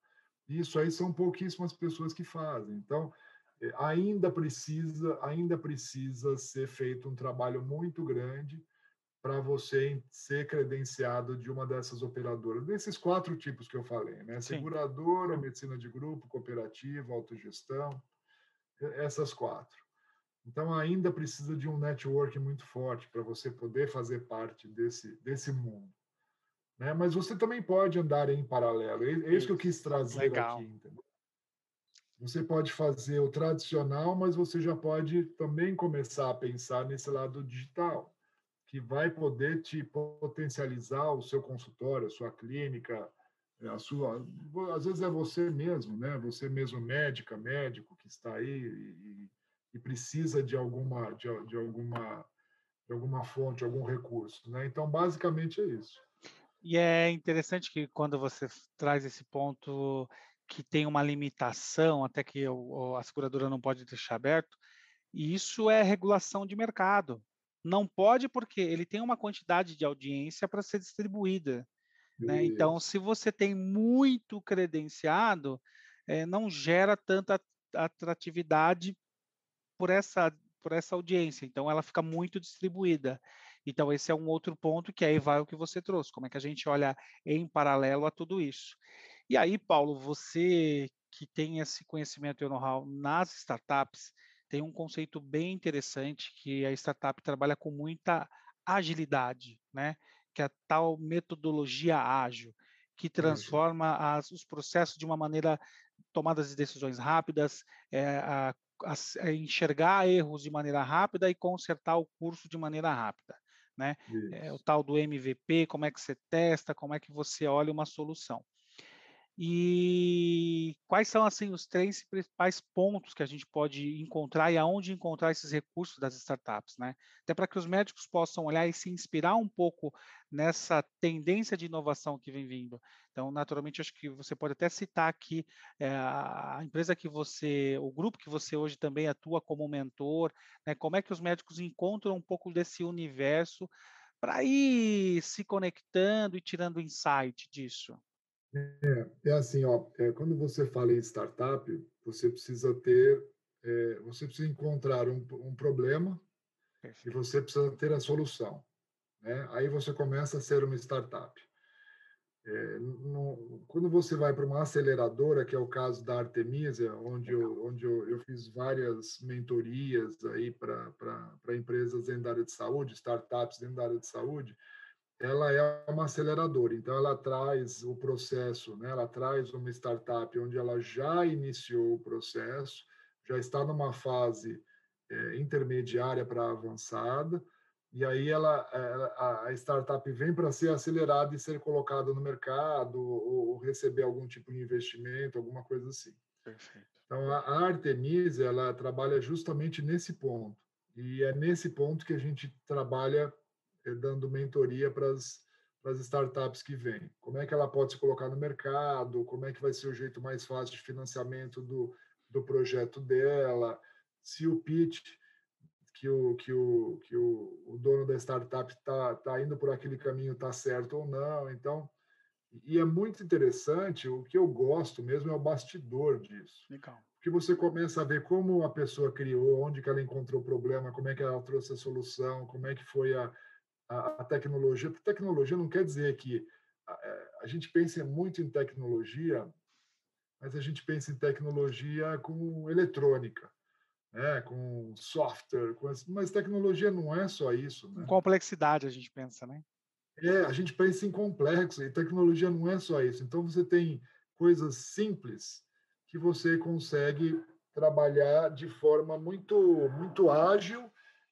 Isso aí são pouquíssimas pessoas que fazem. Então, é, ainda precisa, ainda precisa ser feito um trabalho muito grande para você ser credenciado de uma dessas operadoras, desses quatro tipos que eu falei, né? Seguradora, medicina de grupo, cooperativa, autogestão, essas quatro. Então, ainda precisa de um network muito forte para você poder fazer parte desse, desse mundo. Né? Mas você também pode andar em paralelo. É, é isso que eu quis trazer Legal. aqui. Entendeu? Você pode fazer o tradicional, mas você já pode também começar a pensar nesse lado digital, que vai poder te potencializar o seu consultório, a sua clínica, a sua, às vezes é você mesmo, né? Você mesmo médica, médico que está aí e, e precisa de alguma de, de, alguma de alguma fonte, algum recurso, né? Então, basicamente é isso. E é interessante que quando você traz esse ponto que tem uma limitação, até que a seguradora não pode deixar aberto, e isso é regulação de mercado. Não pode porque ele tem uma quantidade de audiência para ser distribuída. Né? Então, se você tem muito credenciado, é, não gera tanta atratividade por essa, por essa audiência. Então, ela fica muito distribuída. Então, esse é um outro ponto que aí vai o que você trouxe. Como é que a gente olha em paralelo a tudo isso? E aí, Paulo, você que tem esse conhecimento e know-how nas startups, tem um conceito bem interessante que a startup trabalha com muita agilidade, né? que é a tal metodologia ágil, que transforma as, os processos de uma maneira tomadas de decisões rápidas, é, a, a, a enxergar erros de maneira rápida e consertar o curso de maneira rápida. Né? É, o tal do MVP, como é que você testa, como é que você olha uma solução. E quais são assim os três principais pontos que a gente pode encontrar e aonde encontrar esses recursos das startups, né? Até para que os médicos possam olhar e se inspirar um pouco nessa tendência de inovação que vem vindo. Então, naturalmente, acho que você pode até citar aqui é, a empresa que você, o grupo que você hoje também atua como mentor, né? Como é que os médicos encontram um pouco desse universo para ir se conectando e tirando insight disso? É, é assim, ó, é, quando você fala em startup, você precisa ter, é, você precisa encontrar um, um problema Perfeito. e você precisa ter a solução. Né? Aí você começa a ser uma startup. É, no, quando você vai para uma aceleradora, que é o caso da Artemisia, onde eu, onde eu, eu fiz várias mentorias aí para empresas dentro da área de saúde, startups dentro da área de saúde, ela é uma aceleradora, então ela traz o processo, né? ela traz uma startup onde ela já iniciou o processo, já está numa fase é, intermediária para avançada, e aí ela, ela a startup vem para ser acelerada e ser colocada no mercado ou, ou, receber algum tipo de investimento, alguma coisa assim. Perfeito. Então a Artemisa ela trabalha justamente nesse ponto e é nesse ponto que a gente trabalha dando mentoria para as para as startups que vêm. Como é que ela pode se colocar no mercado? Como é que vai ser o jeito mais fácil de financiamento do, do projeto dela? Se o pitch que o que o que o, o dono da startup está tá indo por aquele caminho está certo ou não? Então, e é muito interessante. O que eu gosto mesmo é o bastidor disso. Legal. Porque você começa a ver como a pessoa criou, onde que ela encontrou o problema, como é que ela trouxe a solução, como é que foi a a, a tecnologia, porque tecnologia não quer dizer que a, é, a, gente pensa muito em tecnologia, mas a gente pensa em tecnologia com eletrônica, né? com software, com, mas tecnologia não é só isso. Né? Complexidade a gente pensa, né? É, a gente pensa em complexo, e tecnologia não é só isso. Então, você tem coisas simples que você consegue trabalhar de forma muito, muito ágil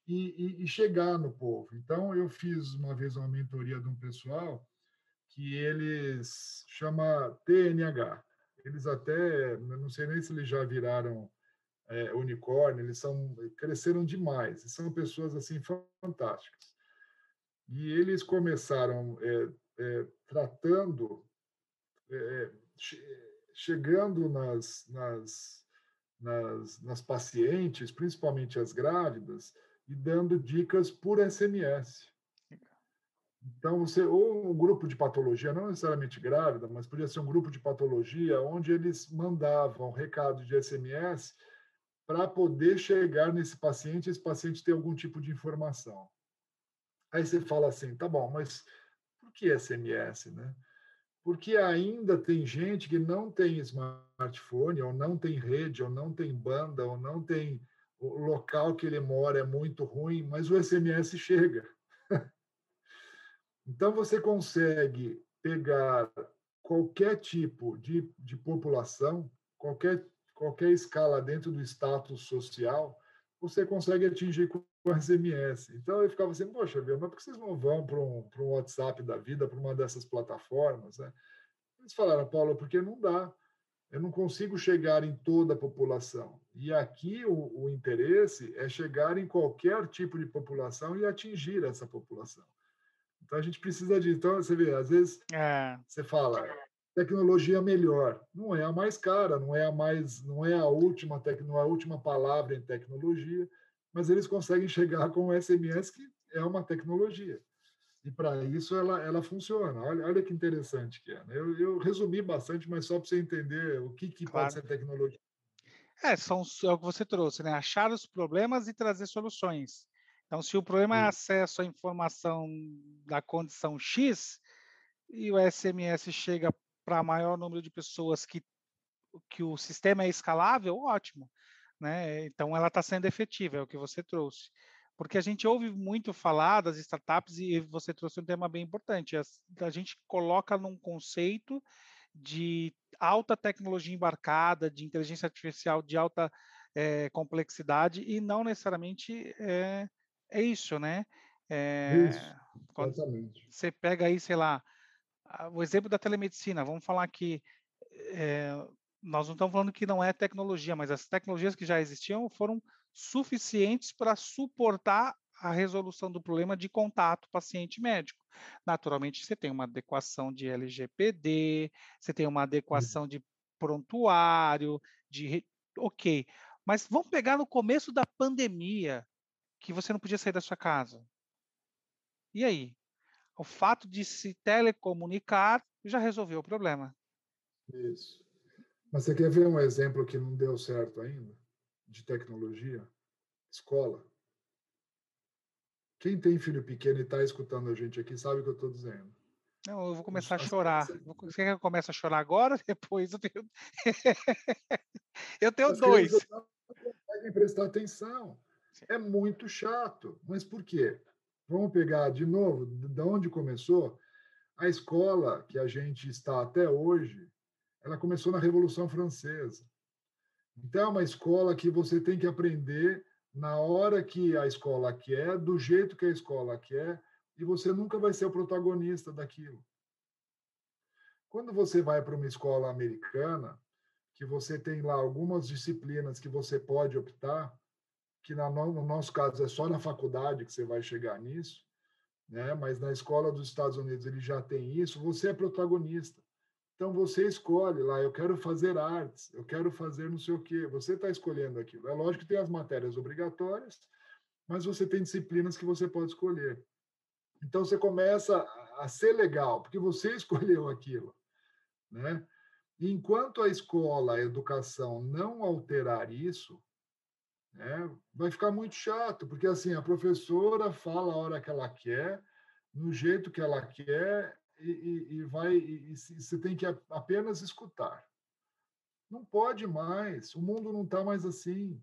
e, e, e, chegar no povo. Então, eu fiz uma vez uma mentoria de um pessoal que eles chama TNH. Eles até, não sei nem se eles já viraram é, unicórnio, eles são cresceram demais. São pessoas assim fantásticas. E eles começaram é, é, tratando, é, chegando nas, nas, nas, nas pacientes, principalmente as grávidas, e dando dicas por SMS. Então, você, ou um grupo de patologia, não necessariamente grávida, mas podia ser um grupo de patologia, onde eles mandavam recado de SMS para poder chegar nesse paciente e esse paciente ter algum tipo de informação. Aí você fala assim, tá bom, mas por que SMS, né? Porque ainda tem gente que não tem smartphone, ou não tem rede, ou não tem banda, ou não tem o local que ele mora é muito ruim, mas o SMS chega. <laughs> então, você consegue pegar qualquer tipo de, de população, qualquer, qualquer escala dentro do status social, você consegue atingir com o SMS. Então eu ficava assim, poxa, mas por que vocês não vão para um, para um WhatsApp da vida, para uma dessas plataformas? Né? Eles falaram, Paulo, porque não dá. Eu não consigo chegar em toda a população. E aqui o, o interesse é chegar em qualquer tipo de população e atingir essa população. Então a gente precisa de. Então você vê, às vezes é. você fala tecnologia melhor, não é a mais cara, não é a mais, não é a última tecno, a última palavra em tecnologia, mas eles conseguem <laughs> chegar com o SMS que é uma tecnologia. E para isso ela, ela funciona. Olha, olha que interessante que é. Né? Eu, eu resumi bastante, mas só para você entender o que, que claro. pode ser tecnologia. É, são, é o que você trouxe, né? Achar os problemas e trazer soluções. Então, se o problema é acesso à informação da condição X e o SMS chega para maior número de pessoas que, que o sistema é escalável, ótimo. Né? Então, ela está sendo efetiva, é o que você trouxe porque a gente ouve muito falar das startups e você trouxe um tema bem importante. A, a gente coloca num conceito de alta tecnologia embarcada, de inteligência artificial de alta é, complexidade e não necessariamente é, é isso, né? É, isso, exatamente. Você pega aí, sei lá, o exemplo da telemedicina. Vamos falar que é, nós não estamos falando que não é tecnologia, mas as tecnologias que já existiam foram suficientes para suportar a resolução do problema de contato paciente-médico. Naturalmente, você tem uma adequação de LGPD, você tem uma adequação de prontuário, de. Ok. Mas vamos pegar no começo da pandemia, que você não podia sair da sua casa. E aí? O fato de se telecomunicar já resolveu o problema. Isso. Mas você quer ver um exemplo que não deu certo ainda? De tecnologia? Escola. Quem tem filho pequeno e está escutando a gente aqui sabe o que eu estou dizendo. Não, eu vou começar a chorar. Você quer que eu comece a chorar agora? Depois eu tenho. <laughs> eu tenho As dois. Não conseguem prestar atenção. Sim. É muito chato. Mas por quê? Vamos pegar de novo, de onde começou? A escola que a gente está até hoje, ela começou na Revolução Francesa. Então, é uma escola que você tem que aprender na hora que a escola quer, do jeito que a escola quer, e você nunca vai ser o protagonista daquilo. Quando você vai para uma escola americana, que você tem lá algumas disciplinas que você pode optar, que no nosso caso é só na faculdade que você vai chegar nisso, né? mas na escola dos Estados Unidos ele já tem isso, você é protagonista. Então você escolhe lá, eu quero fazer artes, eu quero fazer não sei o quê. Você está escolhendo aquilo. É lógico que tem as matérias obrigatórias, mas você tem disciplinas que você pode escolher. Então você começa a ser legal, porque você <laughs> escolheu aquilo, né? Enquanto a escola, a educação não alterar isso, né, vai ficar muito chato, porque assim a professora fala a hora que ela quer, no jeito que ela quer, e, e, vai e, e você tem que apenas escutar. Não pode mais. O mundo não está mais assim.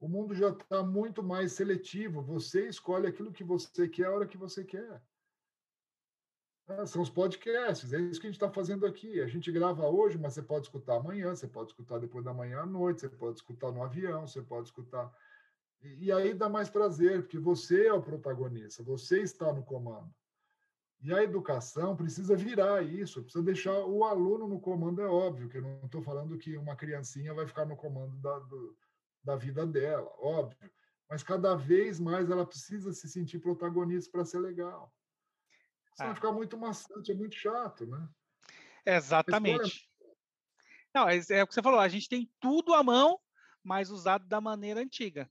O mundo já está muito mais seletivo. Você escolhe aquilo que você quer a hora que você quer. É, são os podcasts, é isso que a gente está fazendo aqui. A gente grava hoje, mas você pode escutar amanhã, você pode escutar depois da manhã à noite, você pode escutar no avião, você pode escutar. E, e aí dá mais prazer, porque você é o protagonista, você está no comando. E a educação precisa virar isso, precisa deixar o aluno no comando, é óbvio, que eu não estou falando que uma criancinha vai ficar no comando da, do, da vida dela, óbvio. Mas cada vez mais ela precisa se sentir protagonista para ser legal. Senão ah. vai ficar muito maçante, é muito chato, né? Exatamente. Não, é, é o que você falou, a gente tem tudo à mão, mas usado da maneira antiga.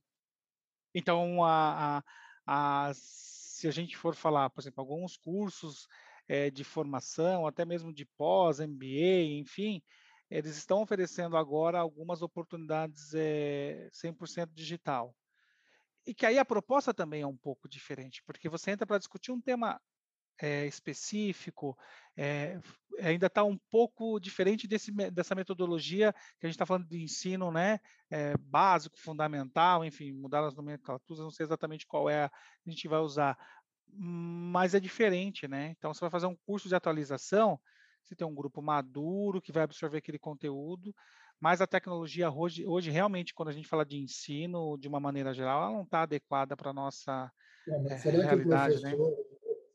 Então, a, a, as se a gente for falar, por exemplo, alguns cursos é, de formação, até mesmo de pós, MBA, enfim, eles estão oferecendo agora algumas oportunidades é, 100% digital. E que aí a proposta também é um pouco diferente, porque você entra para discutir um tema é, específico, é, ainda está um pouco diferente desse, dessa metodologia que a gente está falando de ensino né, é, básico, fundamental, enfim, mudar as nomenclaturas, não sei exatamente qual é a, a gente vai usar, mas é diferente, né? Então, você vai fazer um curso de atualização, você tem um grupo maduro que vai absorver aquele conteúdo, mas a tecnologia hoje, hoje realmente, quando a gente fala de ensino, de uma maneira geral, ela não está adequada para a nossa é, realidade. Né?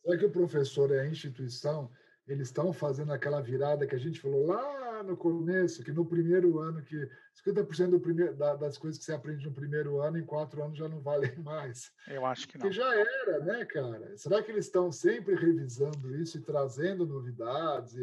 Será que o professor é a instituição? Eles estão fazendo aquela virada que a gente falou lá no começo, que no primeiro ano, que 50% do primeiro, da, das coisas que você aprende no primeiro ano, em quatro anos já não valem <laughs> mais. Eu acho que não. Porque já era, né, cara? Será que eles estão sempre revisando isso e trazendo novidades?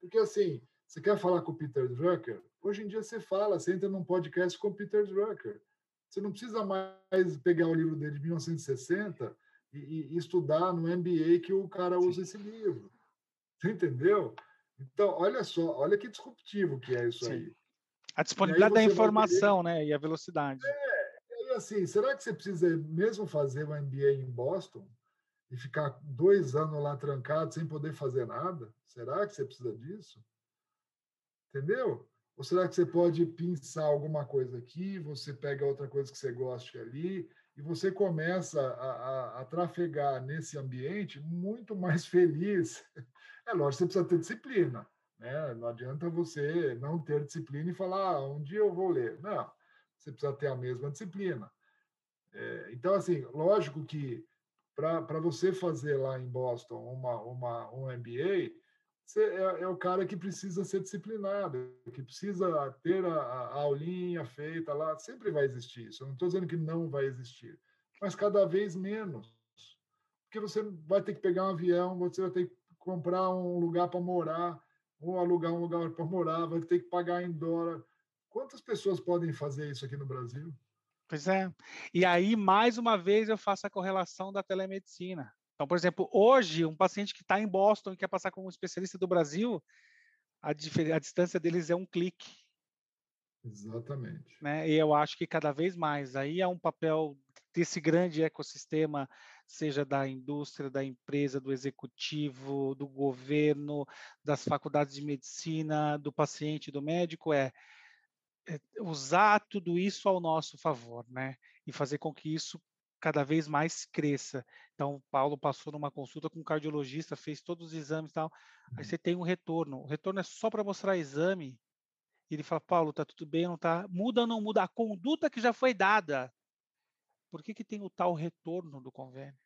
Porque, assim, você quer falar com o Peter Drucker? Hoje em dia você fala, você entra num podcast com o Peter Drucker. Você não precisa mais pegar o livro dele de 1960 e, e estudar no MBA que o cara usa Sim. esse livro. <laughs> Você entendeu? Então, olha só, olha que disruptivo que é isso Sim. aí. A disponibilidade da informação, né? E a velocidade. É, e assim, será que você precisa mesmo fazer um MBA em Boston e ficar dois anos lá trancado sem poder fazer nada? Será que você precisa disso? Entendeu? Ou será que você pode pensar alguma coisa aqui, você pega outra coisa que você goste ali, e você começa a, a, a trafegar nesse ambiente muito mais <laughs> feliz. É lógico, você precisa ter disciplina. Né? Não adianta você não ter disciplina e falar, ah, um dia eu vou ler. Não, você precisa ter a mesma disciplina. É, então, assim, lógico que para você fazer lá em Boston uma, uma, um MBA, é, é, o cara que precisa ser disciplinado, que precisa ter a, a aulinha feita lá. Sempre vai existir isso. Eu não estou dizendo que não vai existir, mas cada vez menos. Porque você vai ter que pegar um avião, você vai ter que comprar um lugar para morar, ou alugar um lugar para morar, vai ter que pagar em dólar. Quantas pessoas podem fazer isso aqui no Brasil? Pois é. E aí, mais uma vez, eu faço a correlação da telemedicina. Então, por exemplo, hoje, um paciente que está em Boston e quer passar como um especialista do Brasil, a, a distância deles é um clique. Exatamente. Né? E eu acho que cada vez mais aí é um papel desse grande ecossistema, seja da indústria, da empresa, do executivo, do governo, das faculdades de medicina, do paciente, do médico, é, é usar tudo isso ao nosso favor, né? E fazer com que isso cada vez mais cresça. Então, o Paulo passou numa consulta com um cardiologista, fez todos os exames e tal. Aí uhum. você tem um retorno. O retorno é só para mostrar exame. E ele fala, Paulo, tá tudo bem, não tá? Muda ou não muda a conduta que já foi dada? Por que, que tem o tal retorno do convênio?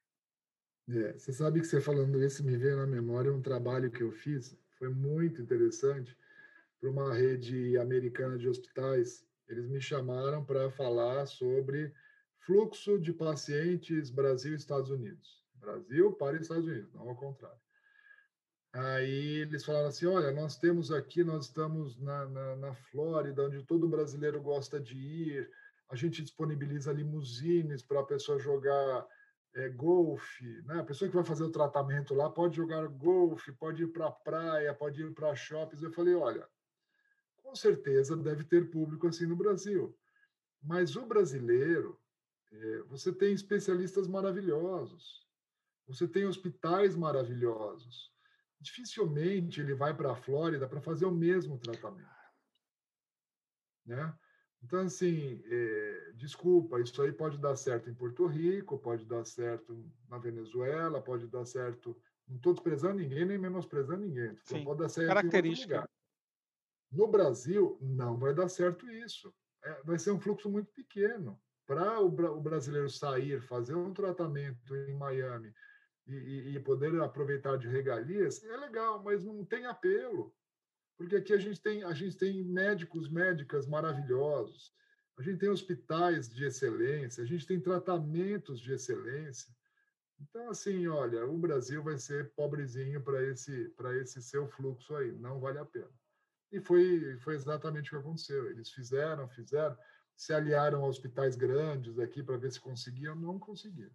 É, você sabe que você falando isso me veio na memória um trabalho que eu fiz, foi muito interessante, para uma rede americana de hospitais. Eles me chamaram para falar sobre fluxo de pacientes Brasil Estados Unidos. Brasil para Estados Unidos, não ao contrário. Aí eles falaram assim: olha, nós temos aqui, nós estamos na, na, na Flórida, onde todo brasileiro gosta de ir, a gente disponibiliza limusines para a pessoa jogar é, golfe, né? A pessoa que vai fazer o tratamento lá pode jogar golfe, pode ir para a praia, pode ir para shoppings. Eu falei: olha, com certeza deve ter público assim no Brasil, mas o brasileiro você tem especialistas maravilhosos, você tem hospitais maravilhosos. Dificilmente ele vai para a Flórida para fazer o mesmo tratamento. Né? Então, assim, é, desculpa, isso aí pode dar certo em Porto Rico, pode dar certo na Venezuela, pode dar certo. Não estou desprezando ninguém, nem menosprezando ninguém. Sim, pode dar certo característica. em outro lugar. No Brasil, não vai dar certo isso. É, vai ser um fluxo muito pequeno para o, brasileiro sair, fazer um tratamento em Miami e, e, poder aproveitar de regalias, é legal, mas não tem apelo. Porque aqui a gente tem, a gente tem médicos, médicas maravilhosos, a gente tem hospitais de excelência, a gente tem tratamentos de excelência. Então, assim, olha, o Brasil vai ser pobrezinho para esse, esse seu fluxo aí, não vale a pena. E foi, foi exatamente o que aconteceu. Eles fizeram, fizeram se aliaram a hospitais grandes aqui para ver se conseguiam, não conseguiram.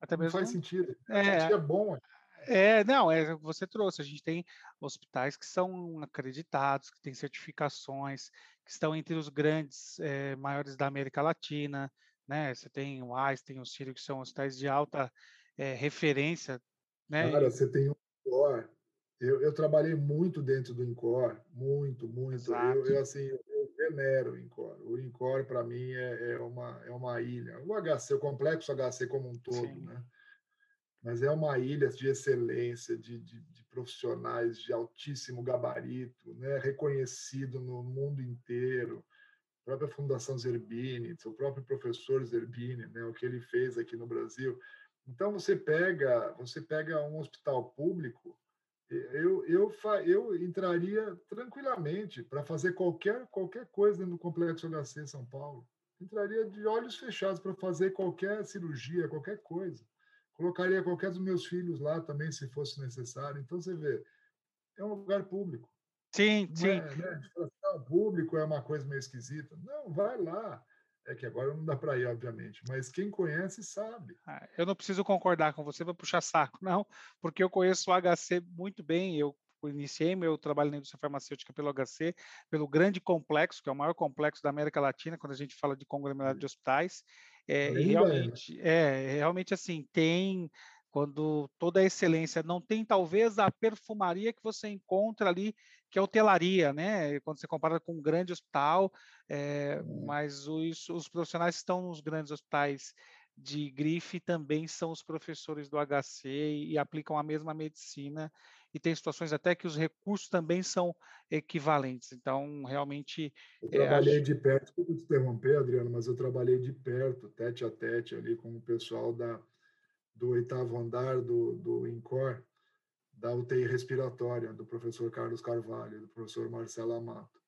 Até mesmo, não faz sentido. É, é bom. É. não, é você trouxe. A gente tem hospitais que são acreditados, que têm certificações, que estão entre os grandes é, maiores da América Latina, né? Você tem o Einstein, o Sírio, que são hospitais de alta é, referência, né? Cara, você tem o eu, eu, trabalhei muito dentro do Incor, muito, muito. Eu, eu, assim, eu venero o Incor. O Incor, para mim, é, é, uma, é uma ilha. O HC, o complexo HC como um todo, Sim. né? mas é uma ilha de excelência, de, de, de profissionais de altíssimo gabarito, né? reconhecido no mundo inteiro. A própria Fundação Zerbini, o próprio professor Zerbini, né? o que ele fez aqui no Brasil. Então você pega, você pega um hospital público, eu, eu, eu entraria tranquilamente para fazer qualquer, qualquer coisa dentro do Complexo HC São Paulo. Entraria de olhos fechados para fazer qualquer cirurgia, qualquer coisa. Colocaria qualquer dos meus filhos lá também, se fosse necessário. Então, você vê, é um lugar público. Sim, não sim. É, né? público é uma coisa meio esquisita. Não, vai lá. É que agora não dá para ir, obviamente, mas quem conhece sabe. Ah, eu não preciso concordar com você para puxar saco, <laughs> não, porque eu conheço o HC muito bem. Eu iniciei meu trabalho na indústria farmacêutica pelo HC, pelo grande complexo, que é o maior complexo da América Latina, quando a gente fala de conglomerado de hospitais. É, e realmente, é, realmente assim, tem quando toda a excelência não tem talvez a perfumaria que você encontra ali, que é hotelaria, né? Quando você compara com um grande hospital, é, mas os, os profissionais que estão nos grandes hospitais de grife também são os professores do HC e, e aplicam a mesma medicina e tem situações até que os recursos também são equivalentes. Então, realmente. Eu trabalhei é, de perto, desculpa te interromper, Adriano, mas eu trabalhei de perto, tete a tete, ali com o pessoal da, do oitavo andar do, do INCOR, da UTI respiratória, do professor Carlos Carvalho, do professor Marcelo Amato.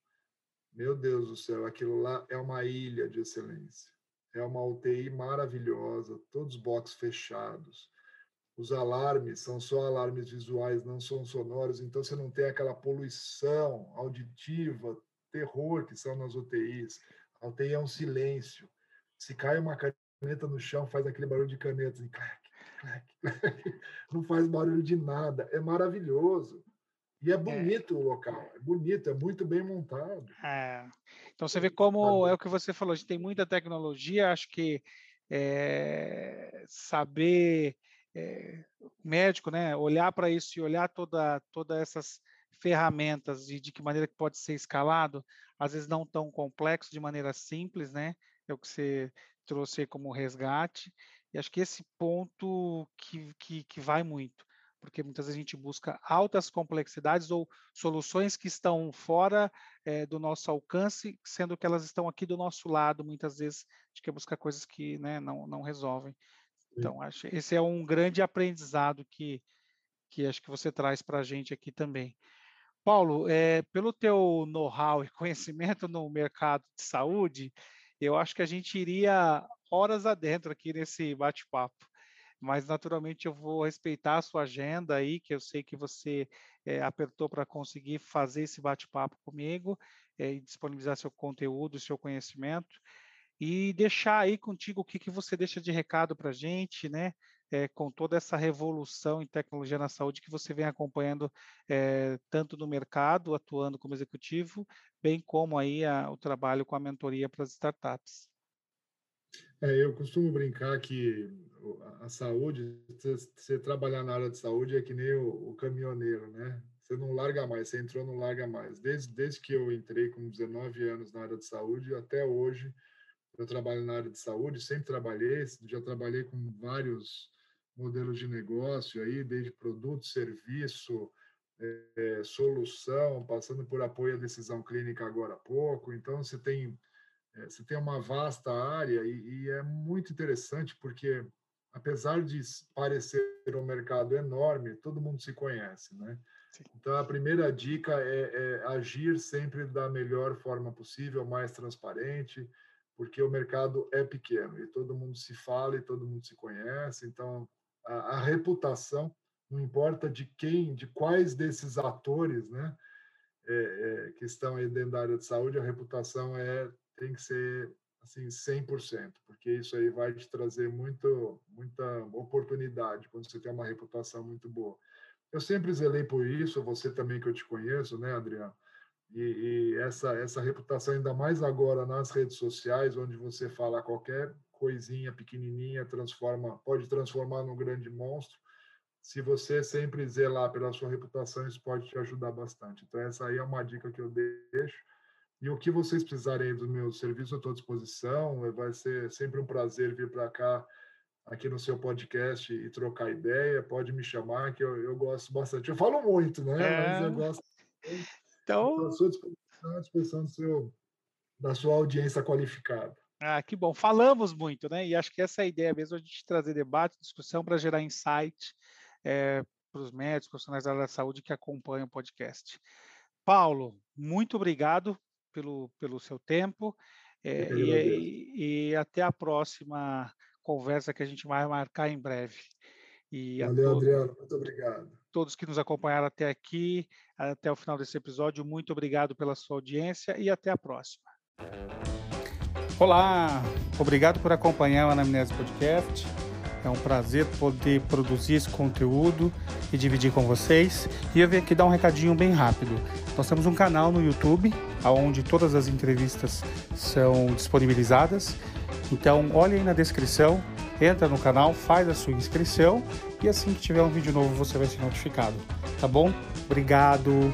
Meu Deus do céu, aquilo lá é uma ilha de excelência. É uma UTI maravilhosa, todos os boxes fechados os alarmes são só alarmes visuais, não são sonoros, então você não tem aquela poluição auditiva, terror que são nas UTIs. A UTI é um silêncio. Se cai uma caneta no chão, faz aquele barulho de caneta, assim. <laughs> não faz barulho de nada. É maravilhoso. E é, é. bonito é. o local, é bonito, é muito bem montado. É. Então você vê como é o que você falou, a gente tem muita tecnologia, acho que é, saber é, médico, né, olhar para isso e olhar toda todas essas ferramentas e de que maneira que pode ser escalado, às vezes não tão complexo, de maneira simples, né? É o que você trouxe como resgate. E acho que esse ponto que, que, que vai muito, porque muitas vezes a gente busca altas complexidades ou soluções que estão fora é, do nosso alcance, sendo que elas estão aqui do nosso lado, muitas vezes a gente quer buscar coisas que né, não, não resolvem. Então, acho esse é um grande aprendizado que, que acho que você traz para a gente aqui também. Paulo, é, pelo teu know-how e <laughs> conhecimento no mercado de saúde, eu acho que a gente iria horas adentro aqui nesse bate-papo. Mas, naturalmente, eu vou respeitar a sua agenda aí, que eu sei que você é, apertou para conseguir fazer esse bate-papo comigo é, e disponibilizar seu conteúdo, seu conhecimento e deixar aí contigo o que, que você deixa de recado para a gente, né? É, com toda essa revolução em tecnologia na saúde que você vem acompanhando é, tanto no mercado, atuando como executivo, bem como aí a, o trabalho com a mentoria para as startups. É, eu costumo brincar que a saúde, você trabalhar na área de saúde é que nem o, o caminhoneiro, né? Você não larga mais, você entrou, não larga mais. Desde, desde que eu entrei com 19 anos na área de saúde até hoje, eu trabalho na área de saúde, sempre trabalhei, já trabalhei com vários modelos de negócio aí, desde produto, serviço, é, solução, passando por apoio à decisão clínica agora há pouco. Então, você tem, é, você tem uma vasta área e, e é muito interessante porque, apesar de parecer um mercado enorme, todo mundo se conhece, né? Então, a primeira dica é, é agir sempre da melhor forma possível, mais transparente, porque o mercado é pequeno e todo mundo se fala e todo mundo se conhece. Então, a, a reputação, não importa de quem, de quais desses atores, né, é, é, que estão aí dentro da área de saúde, a reputação é tem que ser assim 100%, porque isso aí vai te trazer muito muita oportunidade quando você tem uma reputação muito boa. Eu sempre zelei por isso, você também que eu te conheço, né, Adriano? E, e, essa, essa reputação, ainda mais agora nas redes sociais, onde você fala qualquer coisinha pequenininha, transforma, pode transformar num grande monstro. Se você sempre zelar pela sua reputação, isso pode te ajudar bastante. Então, essa aí é uma dica que eu deixo. E o que vocês precisarem dos meus serviços, eu estou à disposição. Vai ser sempre um prazer vir para cá aqui no seu podcast e trocar ideia, pode me chamar, que eu, eu gosto bastante. Eu falo muito, né? É... Mas eu gosto. Então. À sua disposição, à disposição do seu, da sua audiência qualificada. Ah, que bom. Falamos muito, né? E acho que essa é a ideia mesmo, a gente trazer debate, discussão para gerar insight é, para os médicos, profissionais da área da saúde que acompanham o podcast. Paulo, muito obrigado pelo, pelo seu tempo é, e, e, até a próxima conversa que a gente vai marcar em breve. E Valeu, Adriano. Muito obrigado. Todos que nos acompanharam até aqui, até o final desse episódio, muito obrigado pela sua audiência e até a próxima. Olá, obrigado por acompanhar o Anamnese Podcast. É um prazer poder produzir esse conteúdo e dividir com vocês. E eu vim aqui dar um recadinho bem rápido. Nós temos um canal no YouTube, onde todas as entrevistas são disponibilizadas. Então, olhe aí na descrição, entra no canal, faz a sua inscrição e assim que tiver um vídeo novo você vai ser notificado. Tá bom? Obrigado!